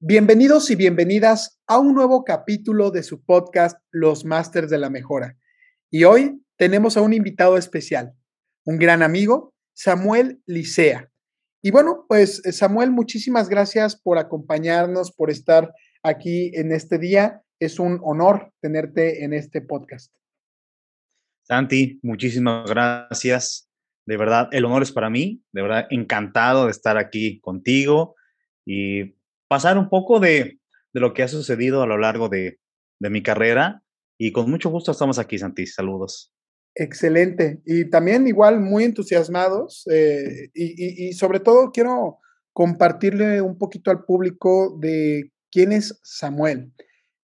Bienvenidos y bienvenidas a un nuevo capítulo de su podcast Los Masters de la Mejora. Y hoy tenemos a un invitado especial, un gran amigo, Samuel Licea. Y bueno, pues eh, Samuel, muchísimas gracias por acompañarnos, por estar aquí en este día. Es un honor tenerte en este podcast. Santi, muchísimas gracias. De verdad, el honor es para mí. De verdad, encantado de estar aquí contigo y pasar un poco de, lo que ha sucedido a lo largo de, mi carrera. Y con mucho gusto estamos aquí, Santi. Saludos. Excelente. Y también igual muy entusiasmados. Eh, y, sobre todo quiero compartirle un poquito al público de quién es Samuel.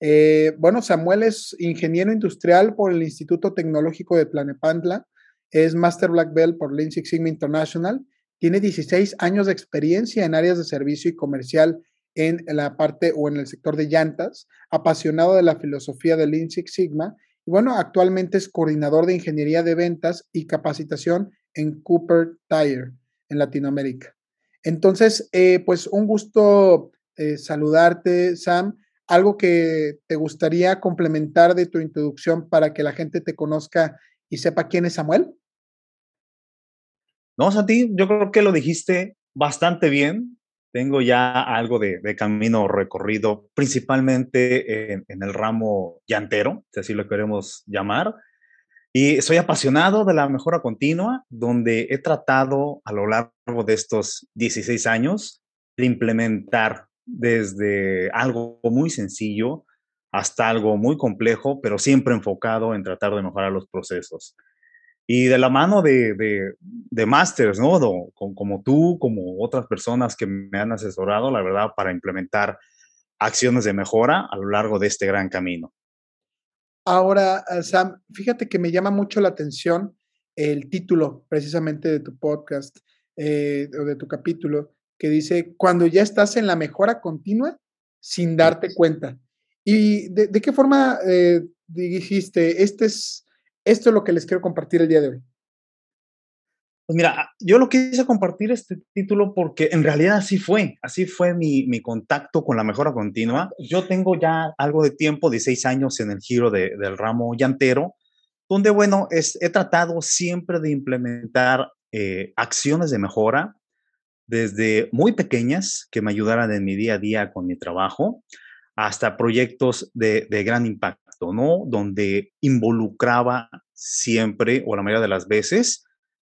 Eh, bueno, Samuel es ingeniero industrial por el Instituto Tecnológico de Planepantla, es Master Black Belt por Lean Six Sigma International, tiene 16 años de experiencia en áreas de servicio y comercial en la parte o en el sector de llantas, apasionado de la filosofía de Lean Sigma y bueno, actualmente es coordinador de ingeniería de ventas y capacitación en Cooper Tire en Latinoamérica. Entonces, eh, pues un gusto eh, saludarte, Sam. Algo que te gustaría complementar de tu introducción para que la gente te conozca y sepa quién es Samuel. No, Santi, yo creo que lo dijiste bastante bien tengo ya algo de, camino recorrido, principalmente en, el ramo llantero, si así lo queremos llamar. Y soy apasionado de la mejora continua, donde he tratado a lo largo de estos 16 años de implementar desde algo muy sencillo hasta algo muy complejo, pero siempre enfocado en tratar de mejorar los procesos. Y de la mano de, de, de masters, ¿no? como tú, como otras personas que me han asesorado, la verdad, para implementar acciones de mejora a lo largo de este gran camino. Ahora, eh, Sam, fíjate que me llama mucho la atención el título precisamente de tu podcast eh, o de tu capítulo, que dice, cuando ya estás en la mejora continua sin darte cuenta. ¿Y de, de qué forma eh, dijiste, este es esto es lo que les quiero compartir el día de hoy. Pues mira, yo lo quise compartir este título porque en realidad así fue, así fue mi, mi contacto con la mejora continua. Yo tengo ya algo de tiempo, 16 años en el giro del ramo llantero, donde, bueno, es, he tratado siempre de implementar eh, acciones de mejora desde muy pequeñas que me ayudaran en mi día a día con mi trabajo, hasta proyectos de, de gran impacto. ¿No? Donde involucraba siempre o la mayoría de las veces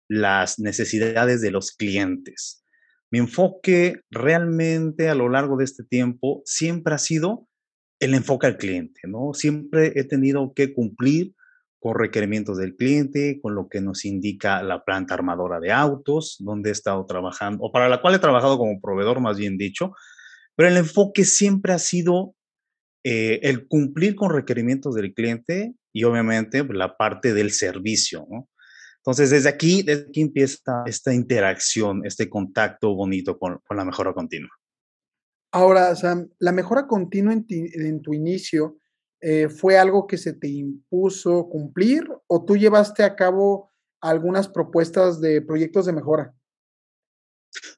las necesidades de los clientes. Mi enfoque realmente a lo largo de este tiempo siempre ha sido el enfoque al cliente, ¿no? Siempre he tenido que cumplir con requerimientos del cliente, con lo que nos indica la planta armadora de autos, donde he estado trabajando, o para la cual he trabajado como proveedor, más bien dicho, pero el enfoque siempre ha sido eh, el cumplir con requerimientos del cliente y obviamente pues, la parte del servicio, ¿no? Entonces, desde aquí, desde aquí empieza esta interacción, este contacto bonito con, la mejora continua. Ahora, Sam, la mejora continua en, tu inicio eh, fue algo que se te impuso cumplir o tú llevaste a cabo algunas propuestas de proyectos de mejora?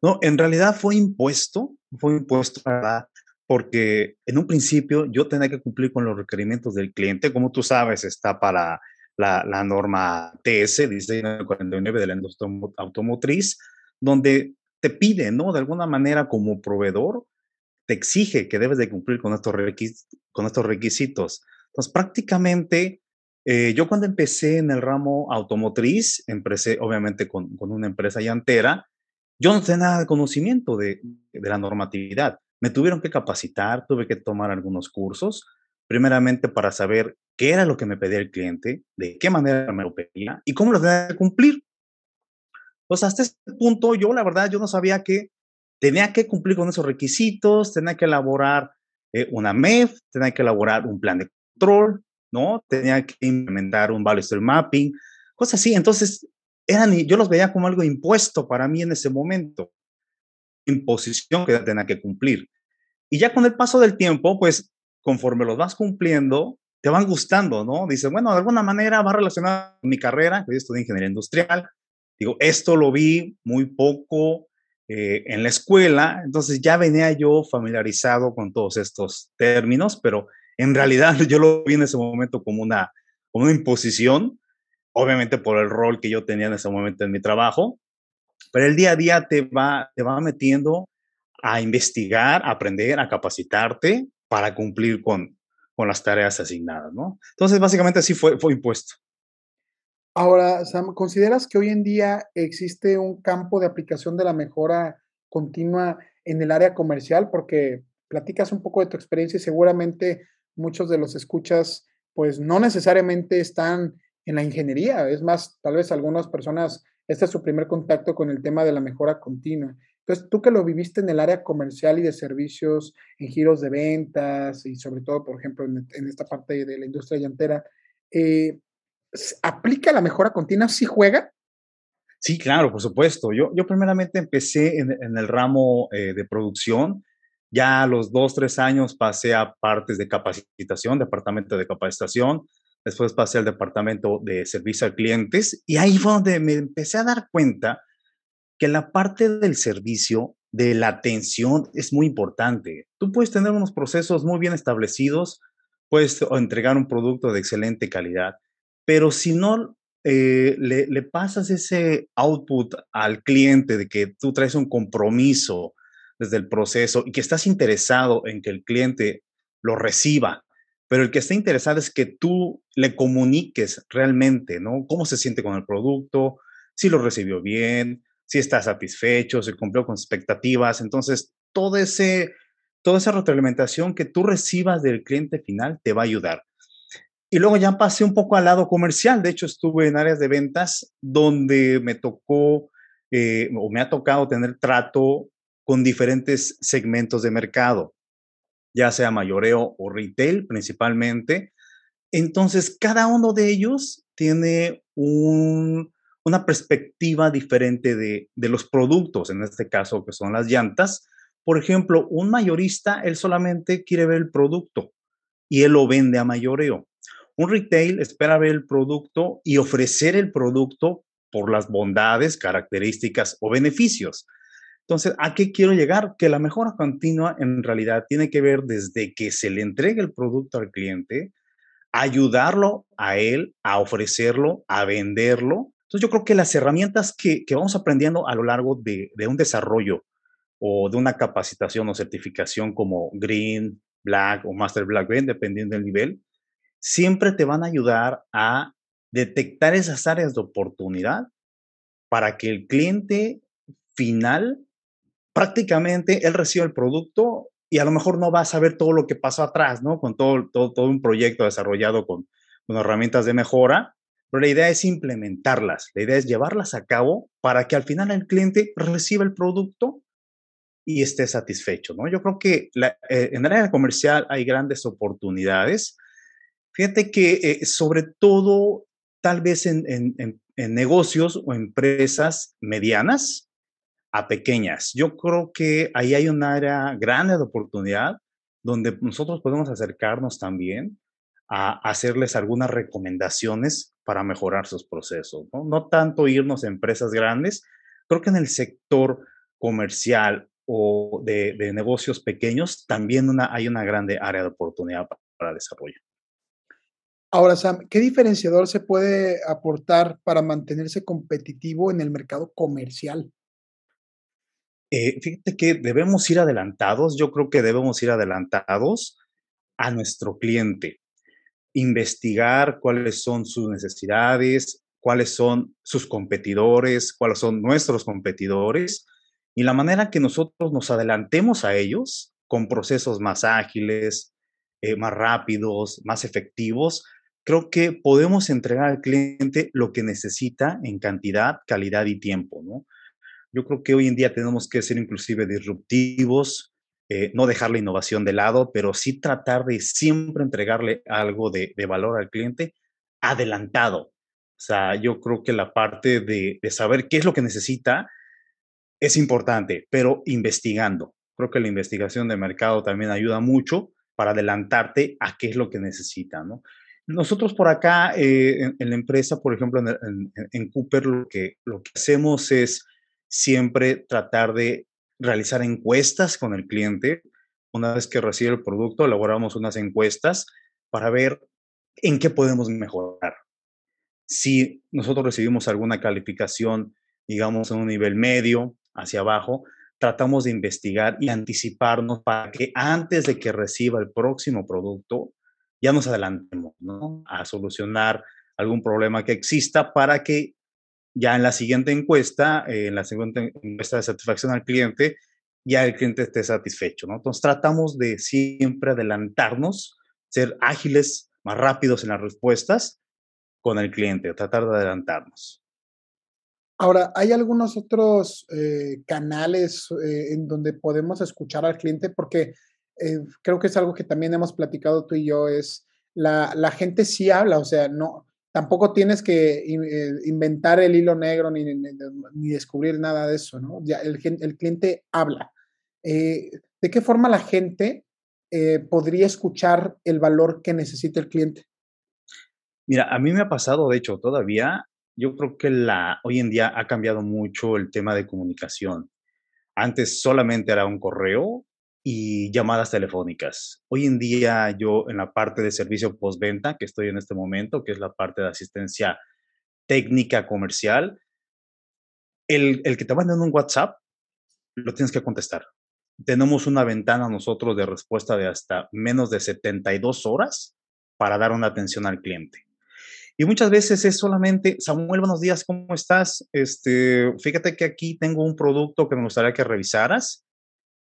No, en realidad fue impuesto, fue impuesto, ¿verdad? Porque en un principio yo tenía que cumplir con los requerimientos del cliente. Como tú sabes, está para la, norma TS 1949 de la industria automotriz, donde te pide, ¿no? De alguna manera como proveedor, te exige que debes de cumplir con estos, con estos requisitos. Entonces, prácticamente, eh, yo cuando empecé en el ramo automotriz, empecé obviamente con, con una empresa llantera, yo no tenía nada de conocimiento de, de la normatividad. Me tuvieron que capacitar, tuve que tomar algunos cursos, primeramente para saber qué era lo que me pedía el cliente, de qué manera me lo pedía y cómo lo tenía que cumplir. Pues hasta ese punto yo la verdad yo no sabía que tenía que cumplir con esos requisitos, tenía que elaborar eh, una MEF, tenía que elaborar un plan de control, ¿no? Tenía que implementar un value stream mapping, cosas así. Entonces, eran, yo los veía como algo impuesto para mí en ese momento, imposición que tenía que cumplir. Y ya con el paso del tiempo, pues conforme los vas cumpliendo, te van gustando, ¿no? Dices, bueno, de alguna manera va relacionado con mi carrera, que yo estudié ingeniería industrial. Digo, esto lo vi muy poco eh, en la escuela, entonces ya venía yo familiarizado con todos estos términos, pero en realidad yo lo vi en ese momento como una, como una imposición, obviamente por el rol que yo tenía en ese momento en mi trabajo, pero el día a día te va, te va metiendo a investigar, a aprender, a capacitarte para cumplir con, con las tareas asignadas, ¿no? Entonces, básicamente así fue, fue impuesto. Ahora, ¿consideras que hoy en día existe un campo de aplicación de la mejora continua en el área comercial? Porque platicas un poco de tu experiencia y seguramente muchos de los escuchas, pues no necesariamente están en la ingeniería. Es más, tal vez algunas personas, este es su primer contacto con el tema de la mejora continua. Entonces, tú que lo viviste en el área comercial y de servicios, en giros de ventas y sobre todo, por ejemplo, en, esta parte de la industria llantera, eh, ¿aplica la mejora continua? ¿Sí juega? Sí, claro, por supuesto. Yo, yo primeramente empecé en, el ramo eh, de producción. Ya a los dos, tres años pasé a partes de capacitación, departamento de capacitación. Después pasé al departamento de servicio a clientes y ahí fue donde me empecé a dar cuenta que la parte del servicio, de la atención, es muy importante. Tú puedes tener unos procesos muy bien establecidos, puedes entregar un producto de excelente calidad, pero si no eh, le, le, pasas ese output al cliente de que tú traes un compromiso desde el proceso y que estás interesado en que el cliente lo reciba, pero el que está interesado es que tú le comuniques realmente, ¿no? Cómo se siente con el producto, si lo recibió bien, si está satisfecho, si cumplió con expectativas. Entonces, todo ese, toda esa retroalimentación que tú recibas del cliente final te va a ayudar. Y luego ya pasé un poco al lado comercial. De hecho, estuve en áreas de ventas donde me tocó eh, o me ha tocado tener trato con diferentes segmentos de mercado, ya sea mayoreo o retail principalmente. Entonces, cada uno de ellos tiene un, una perspectiva diferente de, los productos, en este caso que son las llantas. Por ejemplo, un mayorista, él solamente quiere ver el producto y él lo vende a mayoreo. Un retail espera ver el producto y ofrecer el producto por las bondades, características o beneficios. Entonces, ¿a qué quiero llegar? Que la mejora continua en realidad tiene que ver desde que se le entregue el producto al cliente, ayudarlo a él a ofrecerlo, a venderlo entonces yo creo que las herramientas que, vamos aprendiendo a lo largo de, un desarrollo o de una capacitación o certificación como Green, Black o Master Black Green, dependiendo del nivel, siempre te van a ayudar a detectar esas áreas de oportunidad para que el cliente final prácticamente él reciba el producto y a lo mejor no va a saber todo lo que pasó atrás, ¿no? Con todo, todo, todo un proyecto desarrollado con, con herramientas de mejora pero la idea es implementarlas, la idea es llevarlas a cabo para que al final el cliente reciba el producto y esté satisfecho, ¿no? Yo creo que eh, en el área comercial hay grandes oportunidades. Fíjate que eh, sobre todo tal vez en, en negocios o empresas medianas a pequeñas. Yo creo que ahí hay un área grande de oportunidad donde nosotros podemos acercarnos también a hacerles algunas recomendaciones para mejorar sus procesos. No, tanto irnos a empresas grandes, creo que en el sector comercial o de, negocios pequeños también hay una grande área de oportunidad para, desarrollo. Ahora, Sam, ¿qué diferenciador se puede aportar para mantenerse competitivo en el mercado comercial? Eh, fíjate que debemos ir adelantados, yo creo que debemos ir adelantados a nuestro cliente investigar cuáles son sus necesidades, cuáles son sus competidores, cuáles son nuestros competidores y la manera que nosotros nos adelantemos a ellos con procesos más ágiles, eh, más rápidos, más efectivos, creo que podemos entregar al cliente lo que necesita en cantidad, calidad y tiempo, ¿no? Yo creo que hoy en día tenemos que ser inclusive disruptivos, eh, no dejar la innovación de lado, pero sí tratar de siempre entregarle algo de, valor al cliente adelantado. O sea, yo creo que la parte de, de saber qué es lo que necesita es importante, pero investigando. Creo que la investigación de mercado también ayuda mucho para adelantarte a qué es lo que necesita, ¿no? Nosotros por acá, eh, en, la empresa, por ejemplo, en, Cooper, lo que, lo que hacemos es siempre tratar de realizar encuestas con el cliente. Una vez que recibe el producto, elaboramos unas encuestas para ver en qué podemos mejorar. Si nosotros recibimos alguna calificación, digamos, en un nivel medio hacia abajo, tratamos de investigar y anticiparnos para que antes de que reciba el próximo producto, ya nos adelantemos a solucionar algún problema que exista para que ya en la siguiente encuesta, eh, en la siguiente encuesta de satisfacción al cliente, ya el cliente esté satisfecho. ¿no? Entonces tratamos de siempre adelantarnos, ser ágiles, más rápidos en las respuestas con el cliente, tratar de adelantarnos. Ahora, ¿hay algunos otros eh, canales eh, en donde podemos escuchar al cliente? Porque creo que es algo que también hemos platicado tú y yo, es la, la gente sí habla, o sea, no, tampoco tienes que eh, inventar el hilo negro ni, ni, descubrir nada de eso, ¿no? Ya el, cliente habla. Eh, ¿De qué forma la gente podría escuchar el valor que necesita el cliente? Mira, a mí me ha pasado, de hecho, todavía, yo creo que la, hoy en día ha cambiado mucho el tema de comunicación. Antes solamente era un correo y llamadas telefónicas. Hoy en día yo en la parte de servicio postventa, que estoy en este momento, que es la parte de asistencia técnica comercial, el, el que te mandan un WhatsApp, lo tienes que contestar. Tenemos una ventana nosotros de respuesta de hasta menos de 72 horas para dar una atención al cliente. Y muchas veces es solamente, Samuel, buenos días, ¿cómo estás? Este, fíjate que aquí tengo un producto que me gustaría que revisaras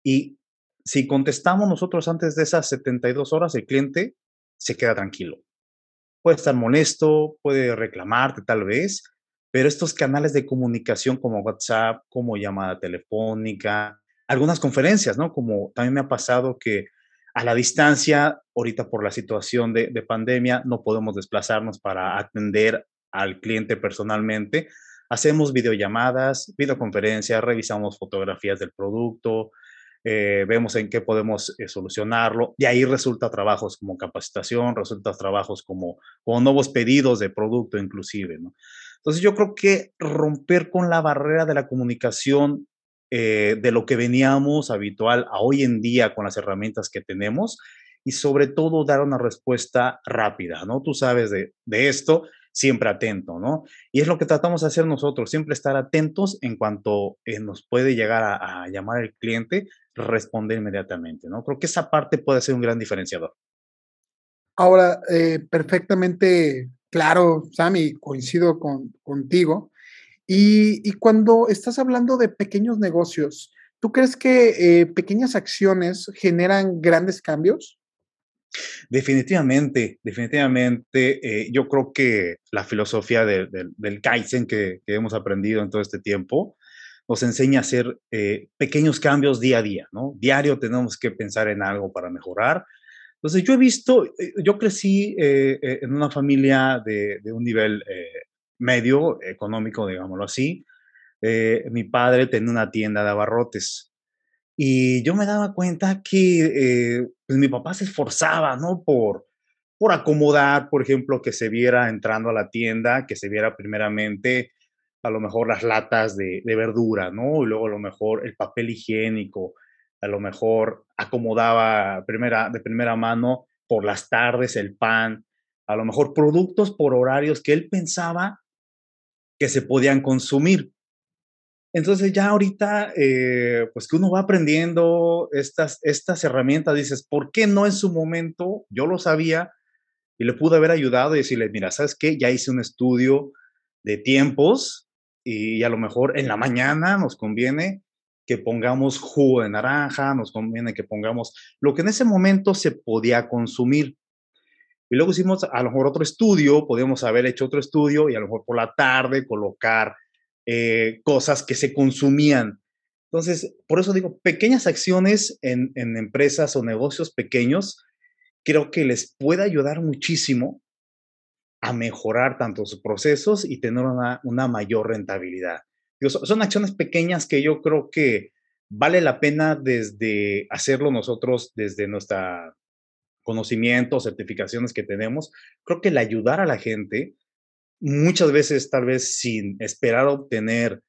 y si contestamos nosotros antes de esas 72 horas, el cliente se queda tranquilo. Puede estar molesto, puede reclamarte tal vez, pero estos canales de comunicación como WhatsApp, como llamada telefónica, algunas conferencias, ¿no? Como también me ha pasado que a la distancia, ahorita por la situación de, de pandemia, no podemos desplazarnos para atender al cliente personalmente. Hacemos videollamadas, videoconferencias, revisamos fotografías del producto, eh, vemos en qué podemos eh, solucionarlo. Y ahí resulta trabajos como capacitación, resulta trabajos como, como nuevos pedidos de producto inclusive. Entonces yo creo que romper con la barrera de la comunicación eh, de lo que veníamos habitual a hoy en día con las herramientas que tenemos y sobre todo dar una respuesta rápida, ¿no? Tú sabes de, de esto siempre atento, ¿no? Y es lo que tratamos de hacer nosotros, siempre estar atentos en cuanto eh, nos puede llegar a, llamar el cliente, responder inmediatamente, ¿no? Creo que esa parte puede ser un gran diferenciador. Ahora, eh, perfectamente claro, Sammy, coincido con, contigo. Y, cuando estás hablando de pequeños negocios, ¿tú crees que eh, pequeñas acciones generan grandes cambios? Definitivamente, definitivamente, eh, yo creo que la filosofía del Kaizen que, hemos aprendido en todo este tiempo nos enseña a hacer eh, pequeños cambios día a día, ¿no? Diario tenemos que pensar en algo para mejorar. Entonces, yo he visto, eh, yo crecí en una familia de, de un nivel medio económico, digámoslo así. mi padre tenía una tienda de abarrotes y yo me daba cuenta que eh, pues mi papá se esforzaba, ¿no? Por, por acomodar, por ejemplo, que se viera entrando a la tienda, que se viera primeramente a lo mejor las latas de, de verdura, ¿no? Y luego a lo mejor el papel higiénico, a lo mejor acomodaba primera, de primera mano por las tardes el pan, a lo mejor productos por horarios que él pensaba que se podían consumir. Entonces ya ahorita, eh, pues que uno va aprendiendo estas, estas herramientas, dices, ¿por qué no en su momento yo lo sabía y le pude haber ayudado y decirle, mira, ¿sabes qué? Ya hice un estudio de tiempos y a lo mejor en la mañana nos conviene que pongamos jugo de naranja, nos conviene que pongamos lo que en ese momento se podía consumir. Y luego hicimos a lo mejor otro estudio, podíamos haber hecho otro estudio y a lo mejor por la tarde colocar eh, cosas que se consumían. Entonces, por eso digo, pequeñas acciones en, en empresas o negocios pequeños, creo que les puede ayudar muchísimo a mejorar tanto sus procesos y tener una, una mayor rentabilidad. son acciones pequeñas que yo creo que vale la pena desde hacerlo nosotros, desde nuestra conocimiento, certificaciones que tenemos. Creo que el ayudar a la gente, muchas veces tal vez sin esperar obtener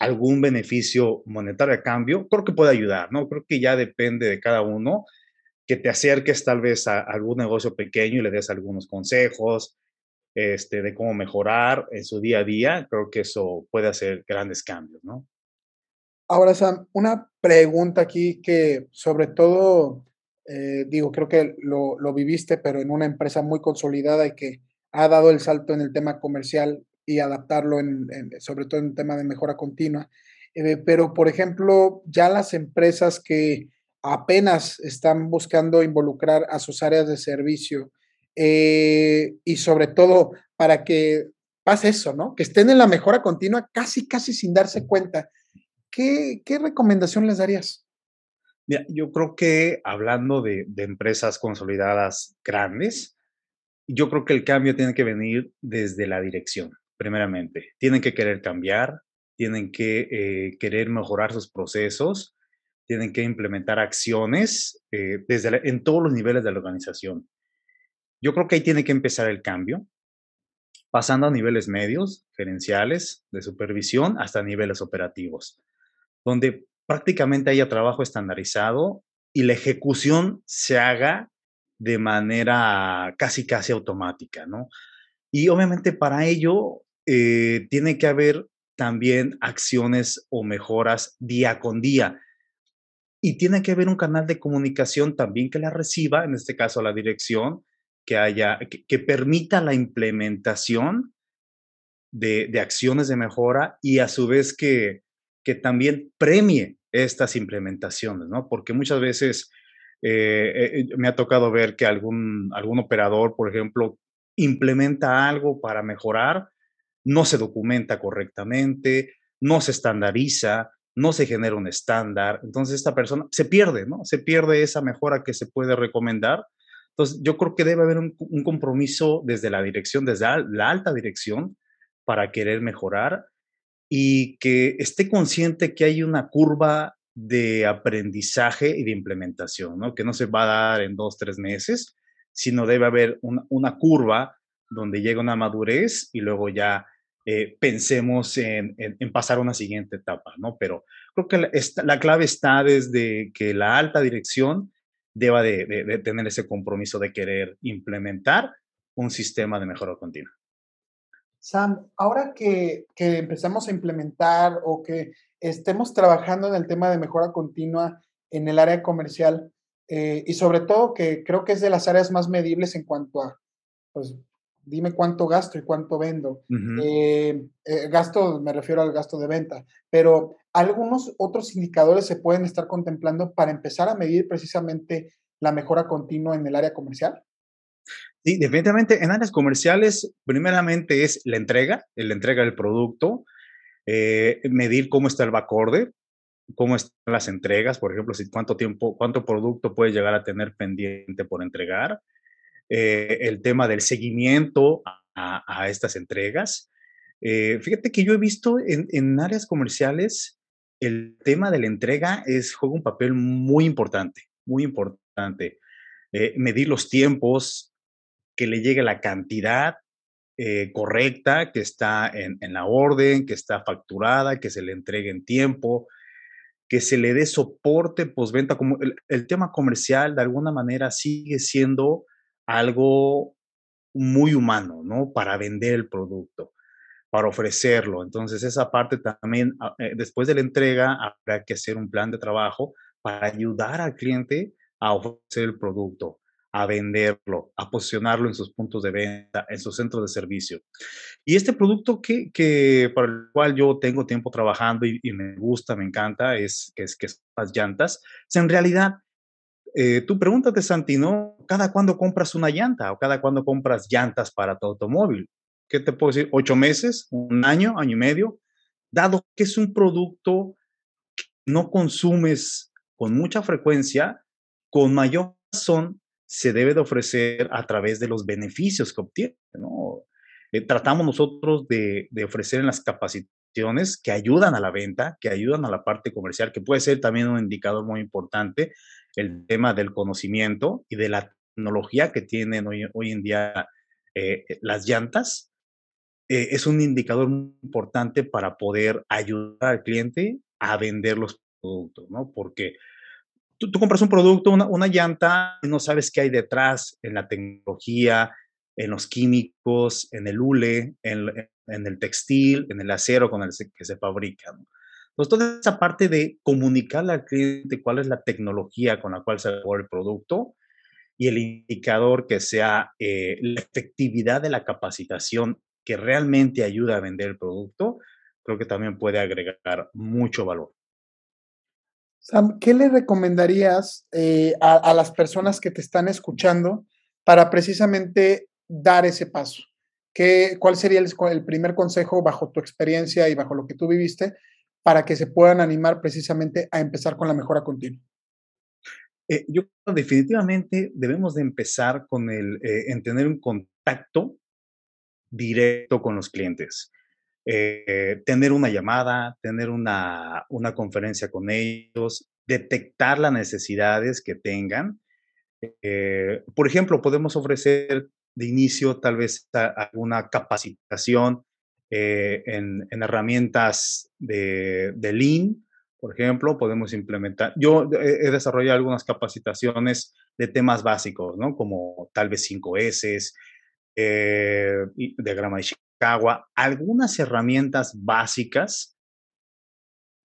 algún beneficio monetario a cambio, creo que puede ayudar, ¿no? Creo que ya depende de cada uno que te acerques tal vez a algún negocio pequeño y le des algunos consejos este, de cómo mejorar en su día a día, creo que eso puede hacer grandes cambios, ¿no? Ahora, Sam, una pregunta aquí que sobre todo, eh, digo, creo que lo, lo, viviste, pero en una empresa muy consolidada y que ha dado el salto en el tema comercial y adaptarlo, en, sobre todo en el tema de mejora continua. Eh, pero, por ejemplo, ya las empresas que apenas están buscando involucrar a sus áreas de servicio eh, y sobre todo para que pase eso, ¿no? Que estén en la mejora continua casi, casi sin darse cuenta. ¿Qué, qué recomendación les darías? Yo creo que hablando de, empresas consolidadas grandes, yo creo que el cambio tiene que venir desde la dirección, primeramente. Tienen que querer cambiar, tienen que eh, querer mejorar sus procesos tienen que implementar acciones eh, desde en todos los niveles de la organización. Yo creo que ahí tiene que empezar el cambio, pasando a niveles medios, gerenciales, de supervisión, hasta niveles operativos, donde prácticamente haya trabajo estandarizado y la ejecución se haga de manera casi, casi automática, ¿no? Y obviamente para ello eh, tiene que haber también acciones o mejoras día con día y tiene que haber un canal de comunicación también que la reciba, en este caso la dirección, que haya, que, permita la implementación de, de, acciones de mejora y a su vez que, que también premie estas implementaciones, ¿no? Porque muchas veces eh, eh, me ha tocado ver que algún, algún operador, por ejemplo, implementa algo para mejorar, no se documenta correctamente, no se estandariza, no se genera un estándar, entonces esta persona se pierde, ¿no? Se pierde esa mejora que se puede recomendar. Entonces yo creo que debe haber un, compromiso desde la dirección, desde la alta dirección, para querer mejorar y que esté consciente que hay una curva de aprendizaje y de implementación, ¿no? Que no se va a dar en dos, tres meses, sino debe haber una, una curva donde llega una madurez y luego ya eh, pensemos en, pasar a una siguiente etapa, ¿no? Pero creo que la, la clave está desde que la alta dirección deba de, tener ese compromiso de querer implementar un sistema de mejora continua. Sam, ahora que, que, empezamos a implementar o que estemos trabajando en el tema de mejora continua en el área comercial eh, y sobre todo que creo que es de las áreas más medibles en cuanto a pues, dime cuánto gasto y cuánto vendo. Eh, eh, gasto, me refiero al gasto de venta, pero algunos otros indicadores se pueden estar contemplando para empezar a medir precisamente la mejora continua en el área comercial. Definitivamente en áreas comerciales, primeramente es la entrega, la entrega del producto, eh, medir cómo está el backorder, cómo están las entregas, por ejemplo, si cuánto tiempo, cuánto producto puede llegar a tener pendiente por entregar, eh, el tema del seguimiento a, estas entregas. Eh, fíjate que yo he visto en, áreas comerciales el tema de la entrega es, juega un papel muy importante, muy importante. Medir los tiempos, que le llegue la cantidad correcta, que está en, la orden, que está facturada, que se le entregue en tiempo, que se le dé soporte postventa, como el, tema comercial de alguna manera sigue siendo algo muy humano, ¿no? Para vender el producto, para ofrecerlo. Entonces, esa parte también, ah, eh, después de la entrega, habrá que hacer un plan de trabajo para ayudar al cliente a ofrecer el producto, a venderlo, a posicionarlo en sus puntos de venta, en sus centros de servicio. Y este producto que, que para el cual yo tengo tiempo trabajando y, me gusta, me encanta, es que es que las llantas. en realidad eh, tú pregúntate, Santi, ¿no? ¿Cada cuándo compras una llanta o cada cuándo compras llantas para tu automóvil? ¿Qué te puedo decir? ¿Ocho meses? ¿Un año? ¿Año y medio? Dado que es un producto que no consumes con mucha frecuencia, con mayor razón se debe de ofrecer a través de los beneficios que obtiene, ¿no? Eh, tratamos nosotros de, ofrecer en las capacitaciones que ayudan a la venta, que ayudan a la parte comercial, que puede ser también un indicador muy importante, el tema del conocimiento y de la tecnología que tienen hoy, hoy en día eh, las llantas, eh, es un indicador muy importante para poder ayudar al cliente a vender los productos, ¿no? Porque tú, compras un producto, una, llanta, y no sabes qué hay detrás en la tecnología, en los químicos, en el hule, en, el textil, en el acero con el que se fabrica. Entonces, toda esa parte de comunicarle al cliente cuál es la tecnología con la cual se elabora el producto y el indicador que sea eh, la efectividad de la capacitación que realmente ayuda a vender el producto, creo que también puede agregar mucho valor. Sam, ¿qué le recomendarías eh, a, las personas que te están escuchando para precisamente dar ese paso? ¿Qué, ¿Cuál sería el, el, primer consejo bajo tu experiencia y bajo lo que tú viviste para que se puedan animar precisamente a empezar con la mejora continua? Eh, yo definitivamente debemos de empezar con el eh, en tener un contacto directo con los clientes. Eh, tener una llamada, tener una, una, conferencia con ellos, detectar las necesidades que tengan. Eh, por ejemplo, podemos ofrecer de inicio tal vez alguna capacitación eh, en, en, herramientas de, de, Lean, por ejemplo, podemos implementar. Yo he desarrollado algunas capacitaciones de temas básicos, ¿no? Como tal vez 5S, eh, diagrama de Chicago, algunas herramientas básicas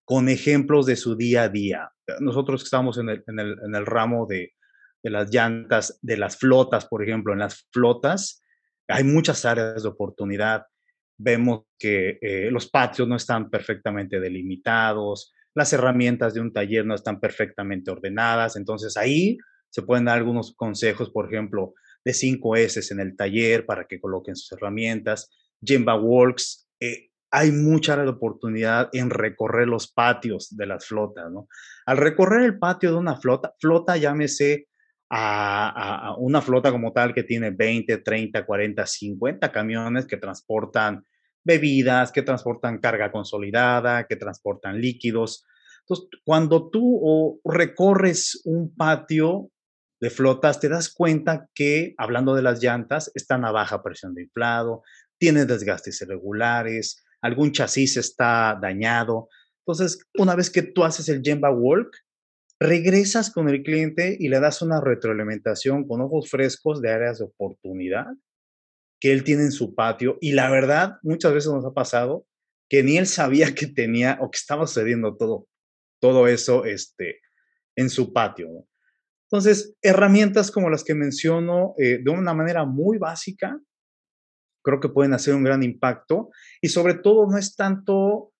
con ejemplos de su día a día. Nosotros estamos en el, en el, en el ramo de, de las llantas, de las flotas, por ejemplo, en las flotas hay muchas áreas de oportunidad vemos que eh, los patios no están perfectamente delimitados, las herramientas de un taller no están perfectamente ordenadas, entonces ahí se pueden dar algunos consejos, por ejemplo, de 5 S en el taller para que coloquen sus herramientas, Gemba Works, eh, hay mucha oportunidad en recorrer los patios de las flotas, ¿no? Al recorrer el patio de una flota, flota llámese a, a, una flota como tal que tiene 20, 30, 40, 50 camiones que transportan bebidas, que transportan carga consolidada, que transportan líquidos. Entonces, cuando tú recorres un patio de flotas, te das cuenta que, hablando de las llantas, están a baja presión de inflado, tienen desgastes irregulares, algún chasis está dañado. Entonces, una vez que tú haces el Gemba Walk, regresas con el cliente y le das una retroalimentación con ojos frescos de áreas de oportunidad que él tiene en su patio y la verdad muchas veces nos ha pasado que ni él sabía que tenía o que estaba sucediendo todo, todo eso este, en su patio. Entonces, herramientas como las que menciono eh, de una manera muy básica, creo que pueden hacer un gran impacto y sobre todo no es tanto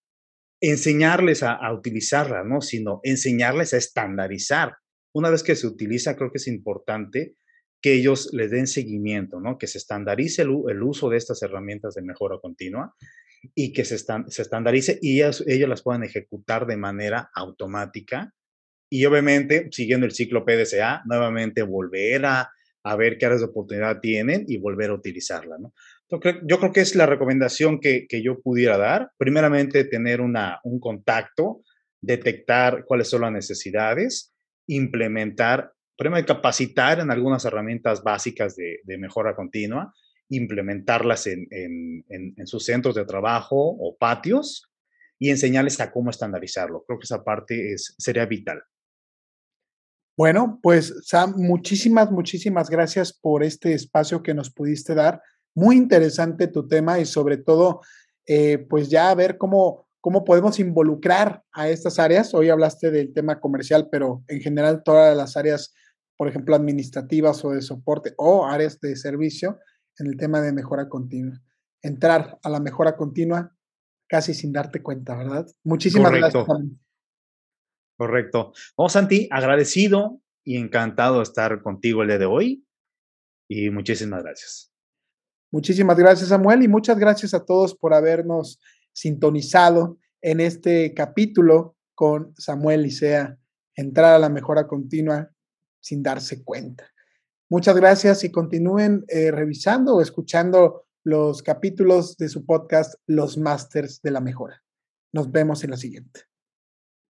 enseñarles a, a, utilizarla, ¿no? Sino enseñarles a estandarizar. Una vez que se utiliza, creo que es importante que ellos les den seguimiento, ¿no? Que se estandarice el, el uso de estas herramientas de mejora continua y que se estandarice y ellos, ellos las puedan ejecutar de manera automática y obviamente siguiendo el ciclo PDCA, nuevamente volver a, a ver qué áreas de oportunidad tienen y volver a utilizarla, ¿no? Yo creo que es la recomendación que, que yo pudiera dar. Primeramente, tener una, un contacto, detectar cuáles son las necesidades, implementar, primero capacitar en algunas herramientas básicas de, de mejora continua, implementarlas en, en, en, sus centros de trabajo o patios y enseñarles a cómo estandarizarlo. Creo que esa parte es, sería vital. Bueno, pues Sam, muchísimas, muchísimas gracias por este espacio que nos pudiste dar muy interesante tu tema y sobre todo, eh, pues ya a ver cómo, cómo podemos involucrar a estas áreas. Hoy hablaste del tema comercial, pero en general todas las áreas, por ejemplo, administrativas o de soporte o áreas de servicio en el tema de mejora continua. Entrar a la mejora continua casi sin darte cuenta, ¿verdad? Muchísimas Correcto. gracias. Correcto. Vamos, Santi, agradecido y encantado de estar contigo el día de hoy. Y muchísimas gracias. Muchísimas gracias, Samuel, y muchas gracias a todos por habernos sintonizado en este capítulo con Samuel Licea, entrar a la mejora continua sin darse cuenta. Muchas gracias y continúen eh, revisando o escuchando los capítulos de su podcast Los Masters de la Mejora. Nos vemos en la siguiente.